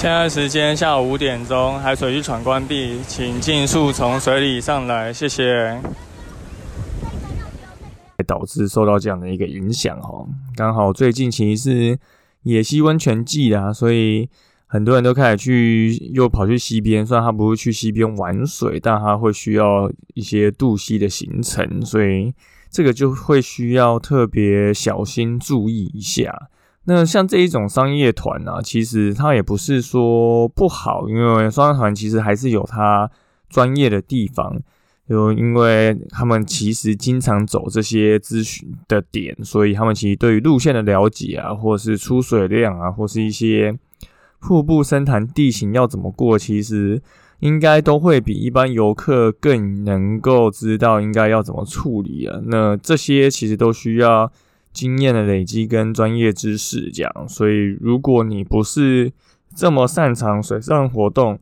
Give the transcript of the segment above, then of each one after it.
现在时间下午五点钟，海水浴场关闭，请尽速从水里上来，谢谢。导致受到这样的一个影响哦，刚好最近其实是野溪温泉季啊，所以很多人都开始去又跑去溪边，虽然他不是去溪边玩水，但他会需要一些渡溪的行程，所以这个就会需要特别小心注意一下。那像这一种商业团呢，其实它也不是说不好，因为商业团其实还是有它专业的地方，就因为他们其实经常走这些咨询的点，所以他们其实对于路线的了解啊，或是出水量啊，或是一些瀑布深潭地形要怎么过，其实应该都会比一般游客更能够知道应该要怎么处理啊。那这些其实都需要。经验的累积跟专业知识这样，所以如果你不是这么擅长水上活动，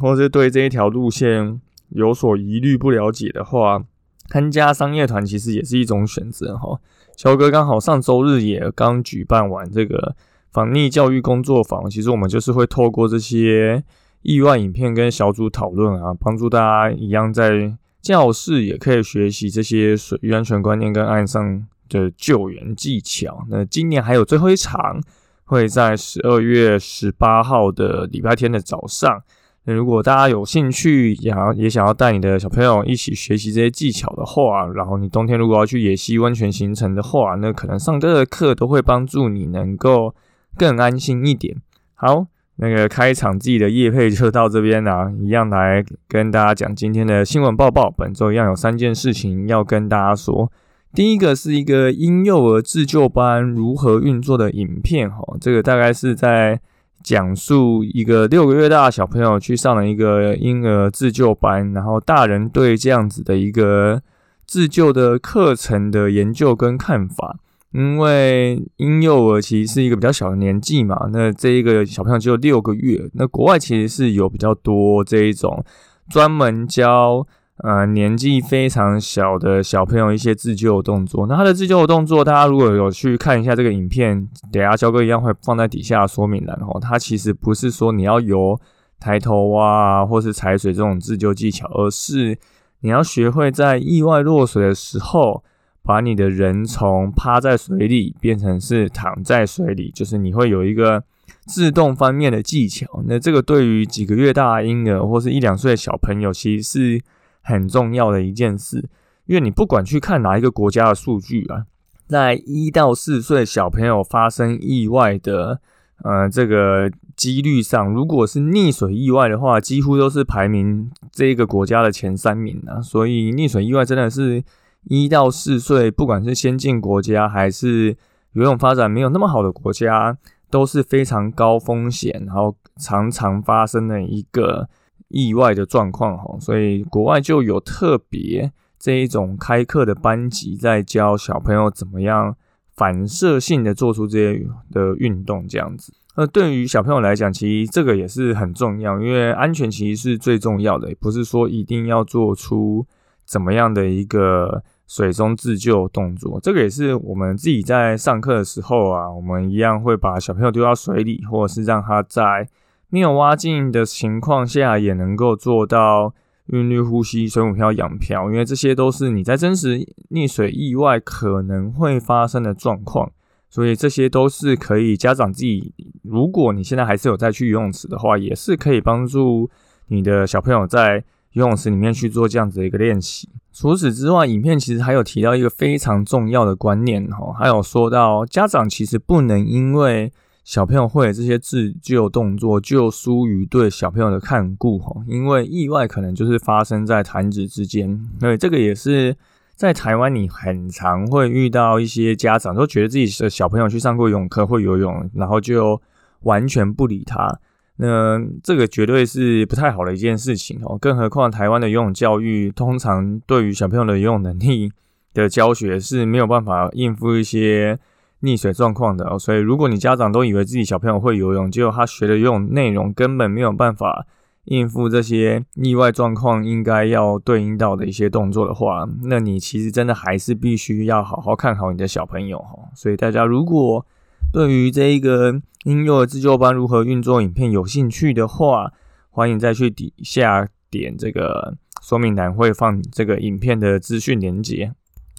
或是对这一条路线有所疑虑不了解的话，参加商业团其实也是一种选择哈。乔哥刚好上周日也刚举办完这个防溺教育工作坊，其实我们就是会透过这些意外影片跟小组讨论啊，帮助大家一样在教室也可以学习这些水域安全观念跟岸上。的救援技巧。那今年还有最后一场，会在十二月十八号的礼拜天的早上。那如果大家有兴趣，想也想要带你的小朋友一起学习这些技巧的话，然后你冬天如果要去野溪温泉行程的话，那可能上这个课都会帮助你能够更安心一点。好，那个开场自己的夜配就到这边啦，一样来跟大家讲今天的新闻报报。本周一样有三件事情要跟大家说。第一个是一个婴幼儿自救班如何运作的影片，哈，这个大概是在讲述一个六个月大的小朋友去上了一个婴儿自救班，然后大人对这样子的一个自救的课程的研究跟看法。因为婴幼儿其实是一个比较小的年纪嘛，那这一个小朋友只有六个月，那国外其实是有比较多这一种专门教。呃，年纪非常小的小朋友一些自救动作，那他的自救动作，大家如果有去看一下这个影片，等下肖哥一样会放在底下说明栏哦。他其实不是说你要游抬头蛙或是踩水这种自救技巧，而是你要学会在意外落水的时候，把你的人从趴在水里变成是躺在水里，就是你会有一个自动翻面的技巧。那这个对于几个月大婴儿或是一两岁的小朋友，其实是。很重要的一件事，因为你不管去看哪一个国家的数据啊，在一到四岁小朋友发生意外的呃这个几率上，如果是溺水意外的话，几乎都是排名这个国家的前三名啊。所以溺水意外真的是一到四岁，不管是先进国家还是游泳发展没有那么好的国家，都是非常高风险，然后常常发生的一个。意外的状况哈，所以国外就有特别这一种开课的班级，在教小朋友怎么样反射性的做出这些的运动，这样子。那对于小朋友来讲，其实这个也是很重要，因为安全其实是最重要的，不是说一定要做出怎么样的一个水中自救动作。这个也是我们自己在上课的时候啊，我们一样会把小朋友丢到水里，或者是让他在。没有挖进的情况下，也能够做到韵律呼吸、水母漂、仰漂，因为这些都是你在真实溺水意外可能会发生的状况，所以这些都是可以家长自己，如果你现在还是有在去游泳池的话，也是可以帮助你的小朋友在游泳池里面去做这样子的一个练习。除此之外，影片其实还有提到一个非常重要的观念哈，还有说到家长其实不能因为。小朋友会这些自救动作，就疏于对小朋友的看顾哈，因为意外可能就是发生在弹指之间。对，这个也是在台湾，你很常会遇到一些家长都觉得自己的小朋友去上过游泳课会游泳，然后就完全不理他。那这个绝对是不太好的一件事情哦。更何况台湾的游泳教育，通常对于小朋友的游泳能力的教学是没有办法应付一些溺水状况的哦。所以，如果你家长都以为自己小朋友会游泳，结果他学的游泳内容根本没有办法。应付这些意外状况，应该要对应到的一些动作的话，那你其实真的还是必须要好好看好你的小朋友哈。所以大家如果对于这一个婴幼儿自救班如何运作影片有兴趣的话，欢迎再去底下点这个说明栏，会放这个影片的资讯连接。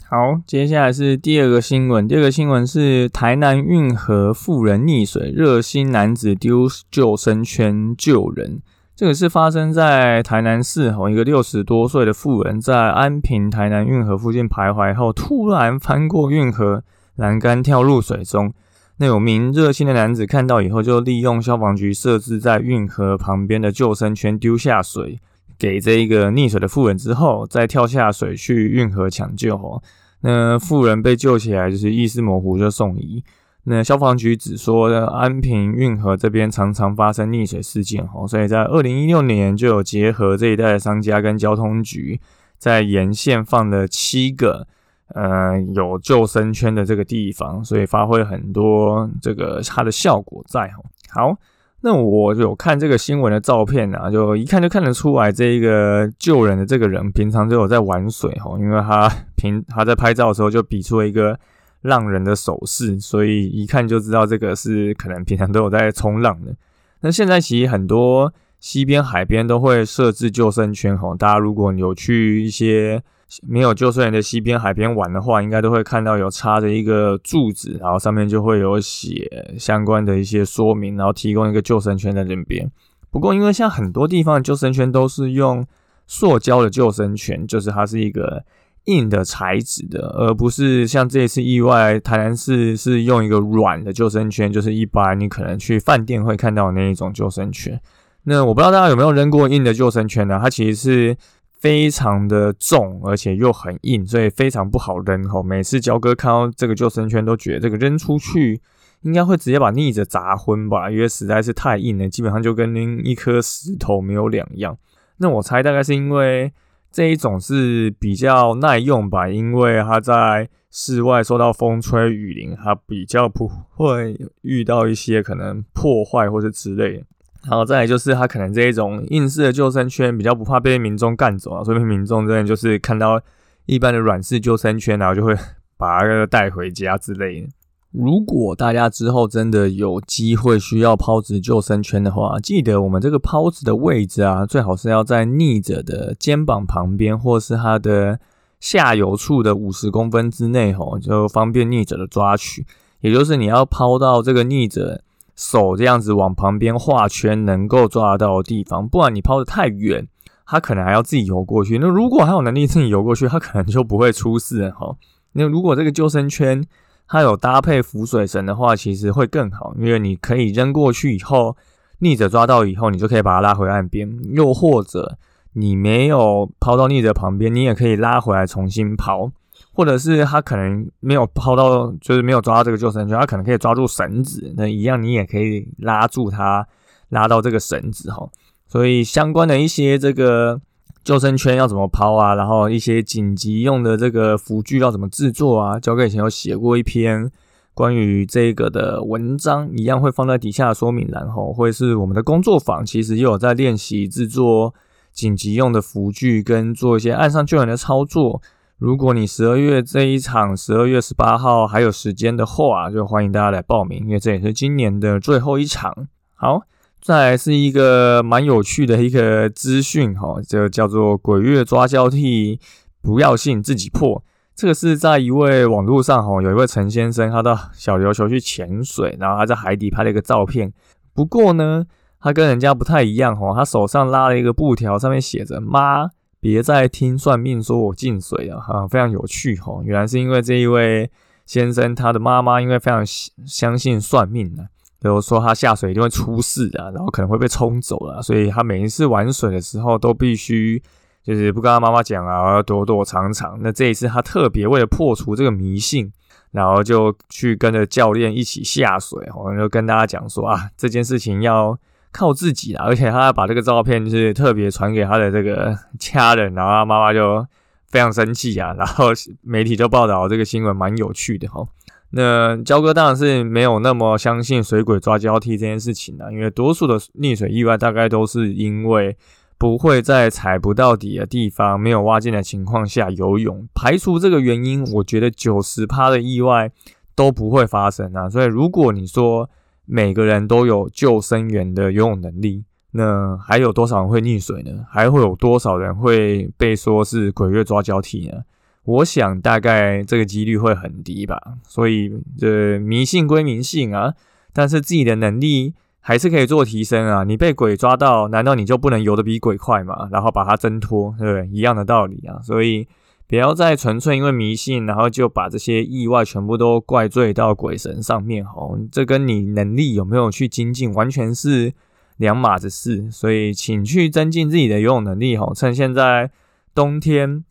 好，接下来是第二个新闻，第二个新闻是台南运河妇人溺水，热心男子丢救生圈救人。这个是发生在台南市吼，一个六十多岁的妇人在安平台南运河附近徘徊后，突然翻过运河栏杆跳入水中。那有名热心的男子看到以后，就利用消防局设置在运河旁边的救生圈丢下水给这一个溺水的妇人之后，再跳下水去运河抢救。哦，那妇人被救起来就是意识模糊，就送医。那消防局只说安平运河这边常常发生溺水事件，哈，所以在二零一六年就有结合这一带的商家跟交通局，在沿线放了七个呃有救生圈的这个地方，所以发挥很多这个它的效果在，哦。好，那我有看这个新闻的照片啊，就一看就看得出来，这一个救人的这个人平常就有在玩水，哈，因为他平他在拍照的时候就比出了一个。浪人的手势，所以一看就知道这个是可能平常都有在冲浪的。那现在其实很多西边海边都会设置救生圈吼，大家如果有去一些没有救生员的西边海边玩的话，应该都会看到有插着一个柱子，然后上面就会有写相关的一些说明，然后提供一个救生圈在这边。不过因为像很多地方的救生圈都是用塑胶的救生圈，就是它是一个。硬的材质的，而不是像这一次意外，台南市是用一个软的救生圈，就是一般你可能去饭店会看到那一种救生圈。那我不知道大家有没有扔过硬的救生圈呢？它其实是非常的重，而且又很硬，所以非常不好扔。吼，每次焦哥看到这个救生圈，都觉得这个扔出去应该会直接把逆着砸昏吧，因为实在是太硬了，基本上就跟拎一颗石头没有两样。那我猜大概是因为。这一种是比较耐用吧，因为它在室外受到风吹雨淋，它比较不会遇到一些可能破坏或者之类的。然后再来就是它可能这一种硬式的救生圈比较不怕被民众干走啊，所以民众真的就是看到一般的软式救生圈，然后就会 把它带回家之类的。如果大家之后真的有机会需要抛掷救生圈的话，记得我们这个抛掷的位置啊，最好是要在逆者的肩膀旁边，或是他的下游处的五十公分之内，吼，就方便逆者的抓取。也就是你要抛到这个逆者手这样子往旁边画圈，能够抓得到的地方，不然你抛的太远，他可能还要自己游过去。那如果还有能力自己游过去，他可能就不会出事哈。那如果这个救生圈，它有搭配浮水绳的话，其实会更好，因为你可以扔过去以后，逆着抓到以后，你就可以把它拉回岸边。又或者你没有抛到逆着旁边，你也可以拉回来重新抛。或者是他可能没有抛到，就是没有抓到这个救生圈，他可能可以抓住绳子，那一样你也可以拉住他，拉到这个绳子哈。所以相关的一些这个。救生圈要怎么抛啊？然后一些紧急用的这个浮具要怎么制作啊？交给以前有写过一篇关于这个的文章，一样会放在底下说明栏吼，会是我们的工作坊，其实也有在练习制作紧急用的浮具跟做一些岸上救援的操作。如果你十二月这一场十二月十八号还有时间的话，就欢迎大家来报名，因为这也是今年的最后一场。好。再来是一个蛮有趣的一个资讯哈，就叫做“鬼月抓交替，不要信自己破”。这个是在一位网络上哈，有一位陈先生，他到小琉球去潜水，然后他在海底拍了一个照片。不过呢，他跟人家不太一样哈，他手上拉了一个布条，上面写着“妈，别再听算命说我进水了”哈，非常有趣哈。原来是因为这一位先生他的妈妈因为非常相信算命呢。比如说他下水一定会出事啊，然后可能会被冲走了，所以他每一次玩水的时候都必须就是不跟他妈妈讲啊，躲躲藏藏。那这一次他特别为了破除这个迷信，然后就去跟着教练一起下水，我就跟大家讲说啊，这件事情要靠自己啦，而且他把这个照片就是特别传给他的这个家人，然后他妈妈就非常生气啊，然后媒体就报道这个新闻蛮有趣的哈。那焦哥当然是没有那么相信水鬼抓交替这件事情的，因为多数的溺水意外大概都是因为。不会在踩不到底的地方、没有挖进的情况下游泳，排除这个原因，我觉得九十趴的意外都不会发生啊。所以，如果你说每个人都有救生员的游泳能力，那还有多少人会溺水呢？还会有多少人会被说是鬼月抓交替呢？我想大概这个几率会很低吧。所以，这迷信归迷信啊，但是自己的能力。还是可以做提升啊！你被鬼抓到，难道你就不能游得比鬼快吗？然后把它挣脱，对不对？一样的道理啊！所以不要再纯粹因为迷信，然后就把这些意外全部都怪罪到鬼神上面哦。这跟你能力有没有去精进，完全是两码子事。所以请去增进自己的游泳能力哦。趁现在冬天，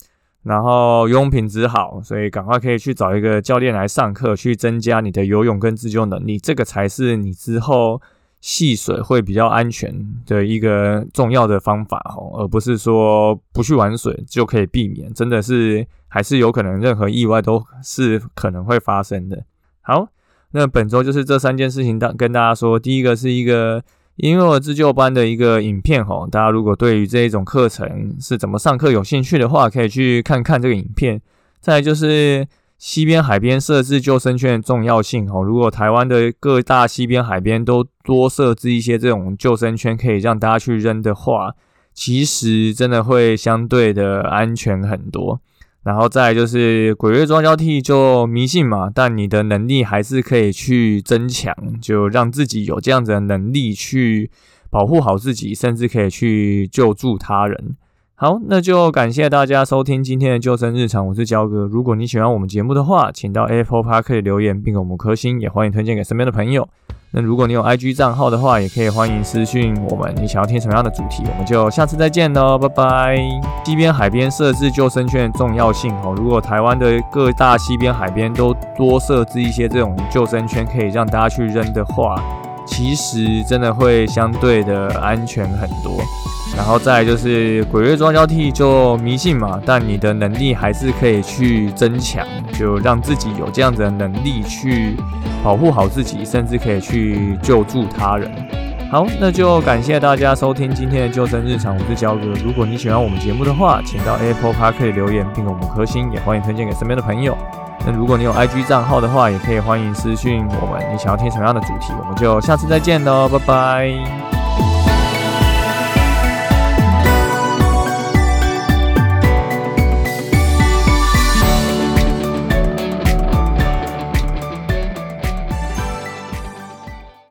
然后游泳品质好，所以赶快可以去找一个教练来上课，去增加你的游泳跟自救能力。这个才是你之后。戏水会比较安全的一个重要的方法哦，而不是说不去玩水就可以避免，真的是还是有可能任何意外都是可能会发生的。好，那本周就是这三件事情，当跟大家说，第一个是一个婴幼儿自救班的一个影片哦，大家如果对于这一种课程是怎么上课有兴趣的话，可以去看看这个影片。再就是。西边海边设置救生圈的重要性哦，如果台湾的各大西边海边都多设置一些这种救生圈，可以让大家去扔的话，其实真的会相对的安全很多。然后再就是鬼月装交替就迷信嘛，但你的能力还是可以去增强，就让自己有这样子的能力去保护好自己，甚至可以去救助他人。好，那就感谢大家收听今天的救生日常，我是焦哥。如果你喜欢我们节目的话，请到 Apple Park 留言并给我们颗星，也欢迎推荐给身边的朋友。那如果你有 IG 账号的话，也可以欢迎私讯我们，你想要听什么样的主题，我们就下次再见喽，拜拜。西边海边设置救生圈的重要性哦，如果台湾的各大西边海边都多设置一些这种救生圈，可以让大家去扔的话，其实真的会相对的安全很多。然后再就是鬼月装交替就迷信嘛，但你的能力还是可以去增强，就让自己有这样子的能力去保护好自己，甚至可以去救助他人。好，那就感谢大家收听今天的救生日常，我是焦哥。如果你喜欢我们节目的话，请到 Apple Park 可以留言并给我们颗星，也欢迎推荐给身边的朋友。那如果你有 IG 账号的话，也可以欢迎私讯我们，你想要听什么样的主题，我们就下次再见喽，拜拜。